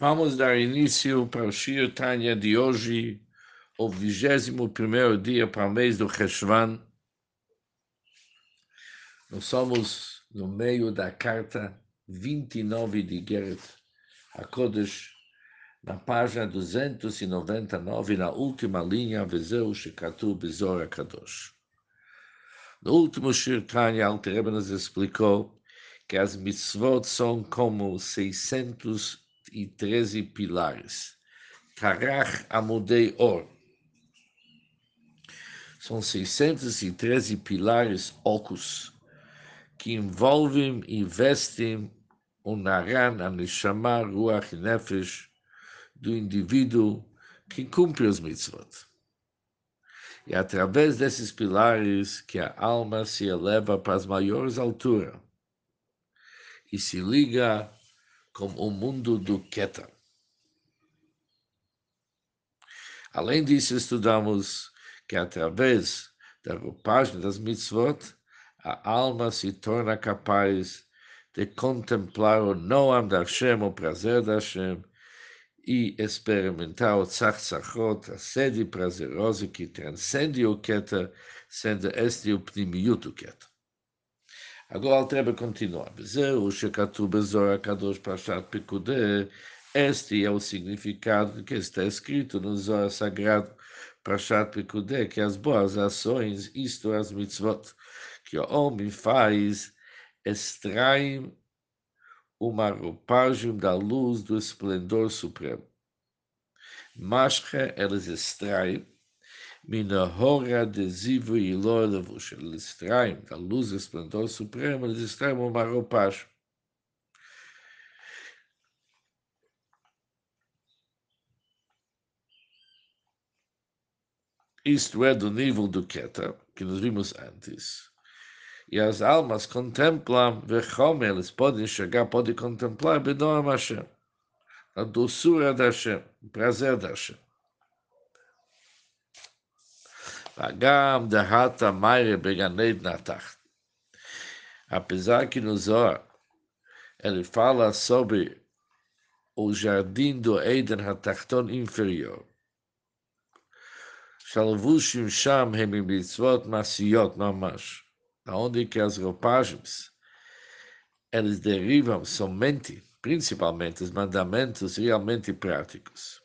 Vamos dar início para o Shir Tanya de hoje, o 21 dia para o mês do Cheshvan. Nós somos no meio da carta 29 de Geret HaKodesh, na página 299, na última linha, Vezeu Shekatu Bezor HaKadosh. No último Shir Tanya, Alter nos explicou que as mitzvot são como 600 613 pilares. Karach Amudei Or. São 613 pilares ocos que envolvem e vestem o Naran, a Neshama, Ruach e Nefesh do indivíduo que cumpre os mitzvot. E através desses pilares que a alma se eleva para as maiores alturas e se liga como o mundo do Keter. Além disso, estudamos que através da roupagem das mitzvot, a alma se torna capaz de contemplar o Noam da Hashem, o prazer da Hashem, e experimentar o tzachzachot, a sede prazerosa que transcende o Keter, sendo este o pnimiut do Keter. Agora o Treba continua. Bezeu, Shekatu Bezor Akadosh Pashat Pekudeh. Este é o significado que está escrito no Zohar Sagrado Pashat Pekudeh, que as boas ações, isto as mitzvot, que o homem faz, extraem uma roupagem da luz do esplendor supremo. Mashre, eles extraem Minahora adesivo e lólavush. Eles extraem da luz esplendor supremo, eles extraem uma roupagem. Isto é do nível do Keter, que nós vimos antes. E as almas contemplam, Vechom, eles podem chegar, podem contemplar Hashem, a doçura da Hashem, o prazer da Hashem. Agam derrata Maire Beganei Natach. Apesar que no Zohar ele fala sobre o jardim do Eden Hatachton inferior. Shalvushim Sham Hemim Mitzvot Masiyot Mamash. Onde que as roupagens eles derivam somente, principalmente, os mandamentos realmente práticos.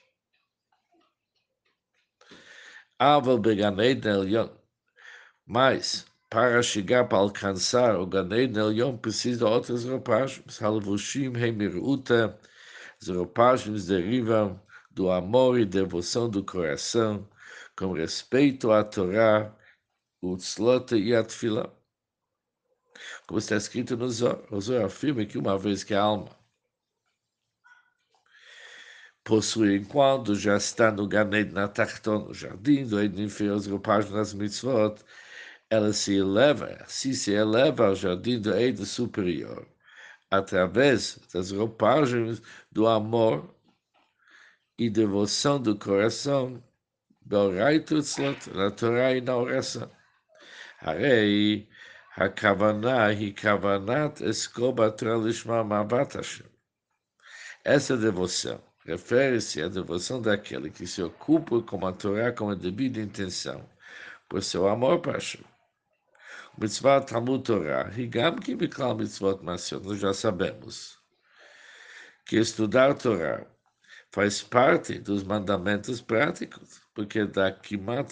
Aval Beganed Elyon. Mas, para chegar para alcançar o Ganed Elyon, precisa de outras roupagens. Halvushim Hemiruta. As roupagens derivam do amor e devoção do coração, com respeito à Torá, o Tzlota e a Tfila. Como está escrito no Zohar, o Zohar afirma que uma vez que a alma possuem quando já está no Ganed na Tachton, no jardim do Eden inferior, as roupagens das mitzvot, ela se eleva, assim se eleva ao jardim do Eden superior, através das roupagens do amor e devoção do coração, Belrai Tutzlot, na Torá e na oração. Harei, הכוונה היא כוונת אסקו בתורה לשמה מעבת השם. Essa devoção refere-se à devoção daquele que se ocupa com a Torá com a devida intenção, por seu amor para Hashem. Mitzvah Talmud Torah, Higam que Mitzvot Masion, nós já sabemos que estudar Torá faz parte dos mandamentos práticos, porque da Kimat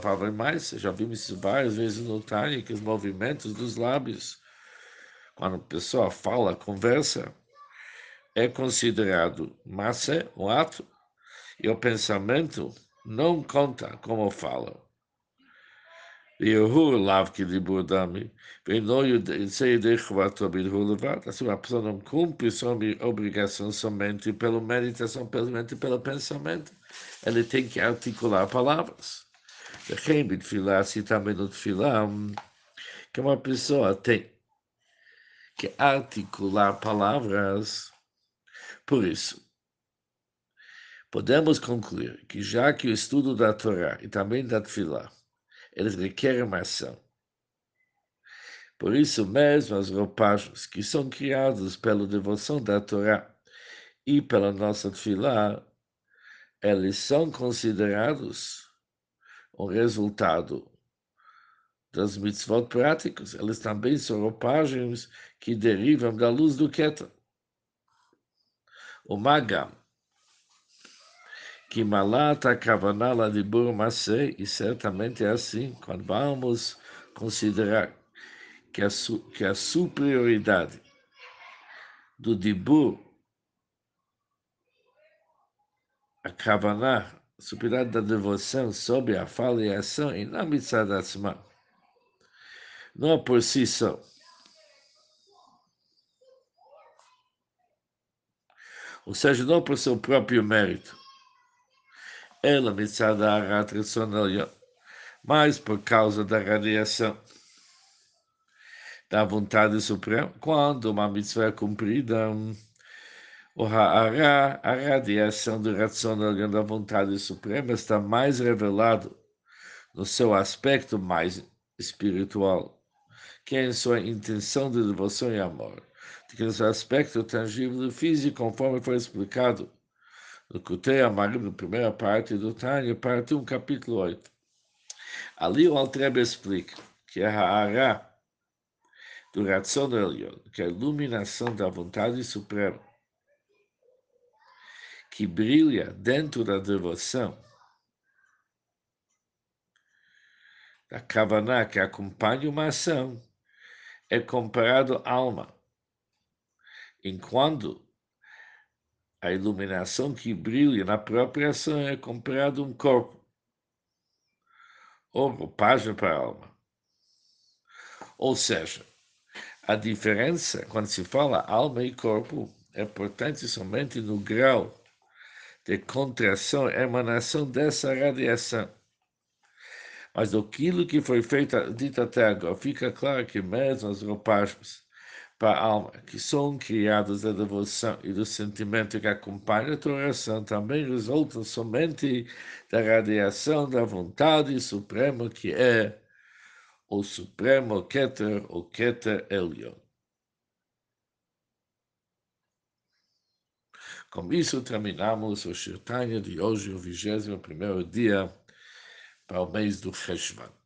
fala mais, já vimos isso várias vezes no Tânia, que os movimentos dos lábios, quando a pessoa fala, conversa, é considerado massa, um ato, e o pensamento não conta como fala. Yehu lav que libur dami, veino sei de chvato bilhu levat. Assim, a pessoa não cumpre sua obrigação somente pela meditação, somente pelo pensamento. Ele tem que articular palavras. De filar, assim também no filar, que uma pessoa tem que articular palavras por isso, podemos concluir que já que o estudo da Torá e também da Tfilah, eles requerem uma ação. Por isso mesmo, as roupagens que são criadas pela devoção da Torá e pela nossa tefilá, eles são considerados o resultado das mitzvot práticas. Eles também são roupagens que derivam da luz do Keter. O Magam, que malata kavanala de burmase, e certamente é assim, quando vamos considerar que a, que a superioridade do Dibur, a Kavaná, a superioridade da devoção sobre a fala e a ação, e não mitzadatzma, não por si só. Ou seja, não por seu próprio mérito. Ela mitzada arat mas por causa da radiação da vontade suprema, quando uma mitzvah é cumprida, o ha'ara, a radiação do ração da vontade suprema, está mais revelado no seu aspecto mais espiritual, que é em sua intenção de devoção e amor, que seu aspecto tangível e físico, conforme foi explicado no Kutei Amarim, na primeira parte do Tânia, parte 1, capítulo 8. Ali o Altrebe explica que a Ha'ara, do Ratzon Elyon, que é a iluminação da vontade suprema, que brilha dentro da devoção, da Kavaná, que acompanha uma ação, é comparado à alma, enquanto a iluminação que brilha na própria ação é comparado a um corpo, ou roupagem para a alma. Ou seja, a diferença, quando se fala alma e corpo, é, portanto, somente no grau de contração emanação dessa radiação. Mas aquilo que foi feito, dito até agora, fica claro que mesmo as roupagens para a alma, que são criadas da devoção e do sentimento que acompanha a oração, também resultam somente da radiação da vontade suprema que é o Supremo Keter, o Keter Elyon. Com isso, terminamos o Shirtanya de hoje, o 21 dia para o mês do Cheshvan.